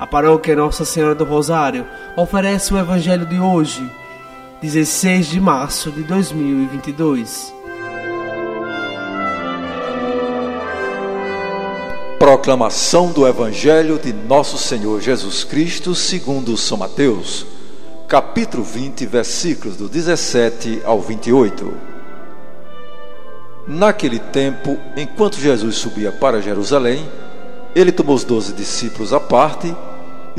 A paróquia Nossa Senhora do Rosário oferece o Evangelho de hoje, 16 de março de 2022. Proclamação do Evangelho de Nosso Senhor Jesus Cristo, segundo São Mateus, capítulo 20, versículos do 17 ao 28. Naquele tempo, enquanto Jesus subia para Jerusalém, ele tomou os doze discípulos à parte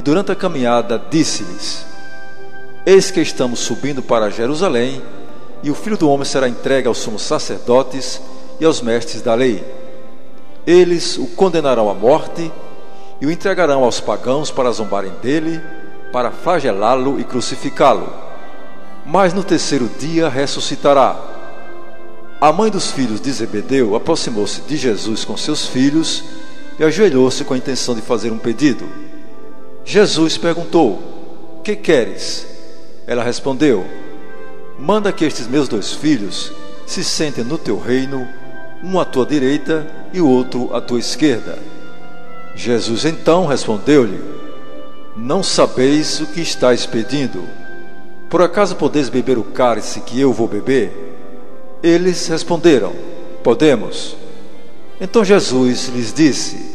e durante a caminhada disse-lhes: Eis que estamos subindo para Jerusalém, e o filho do homem será entregue aos sumos sacerdotes e aos mestres da lei. Eles o condenarão à morte e o entregarão aos pagãos para zombarem dele, para flagelá-lo e crucificá-lo. Mas no terceiro dia ressuscitará. A mãe dos filhos de Zebedeu aproximou-se de Jesus com seus filhos e ajoelhou-se com a intenção de fazer um pedido. Jesus perguntou: Que queres? Ela respondeu: Manda que estes meus dois filhos se sentem no teu reino, um à tua direita e o outro à tua esquerda. Jesus então respondeu-lhe: Não sabeis o que estáis pedindo. Por acaso podeis beber o cálice que eu vou beber? Eles responderam: Podemos. Então Jesus lhes disse: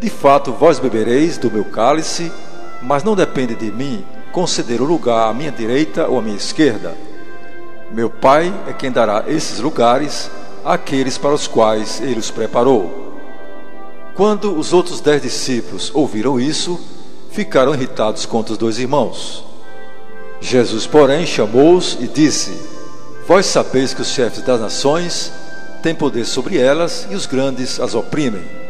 de fato, vós bebereis do meu cálice, mas não depende de mim conceder o lugar à minha direita ou à minha esquerda. Meu Pai é quem dará esses lugares àqueles para os quais ele os preparou. Quando os outros dez discípulos ouviram isso, ficaram irritados contra os dois irmãos. Jesus, porém, chamou-os e disse: Vós sabeis que os chefes das nações têm poder sobre elas e os grandes as oprimem.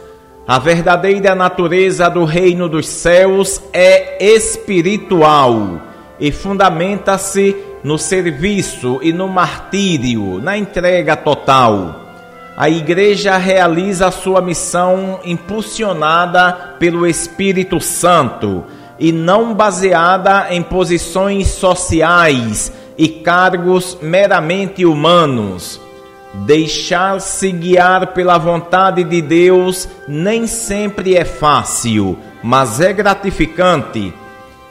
a verdadeira natureza do reino dos céus é espiritual e fundamenta-se no serviço e no martírio, na entrega total. A Igreja realiza sua missão impulsionada pelo Espírito Santo e não baseada em posições sociais e cargos meramente humanos. Deixar-se guiar pela vontade de Deus nem sempre é fácil, mas é gratificante.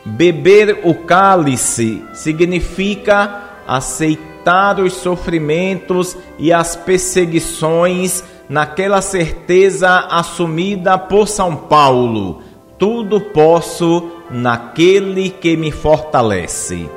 Beber o cálice significa aceitar os sofrimentos e as perseguições naquela certeza assumida por São Paulo: tudo posso naquele que me fortalece.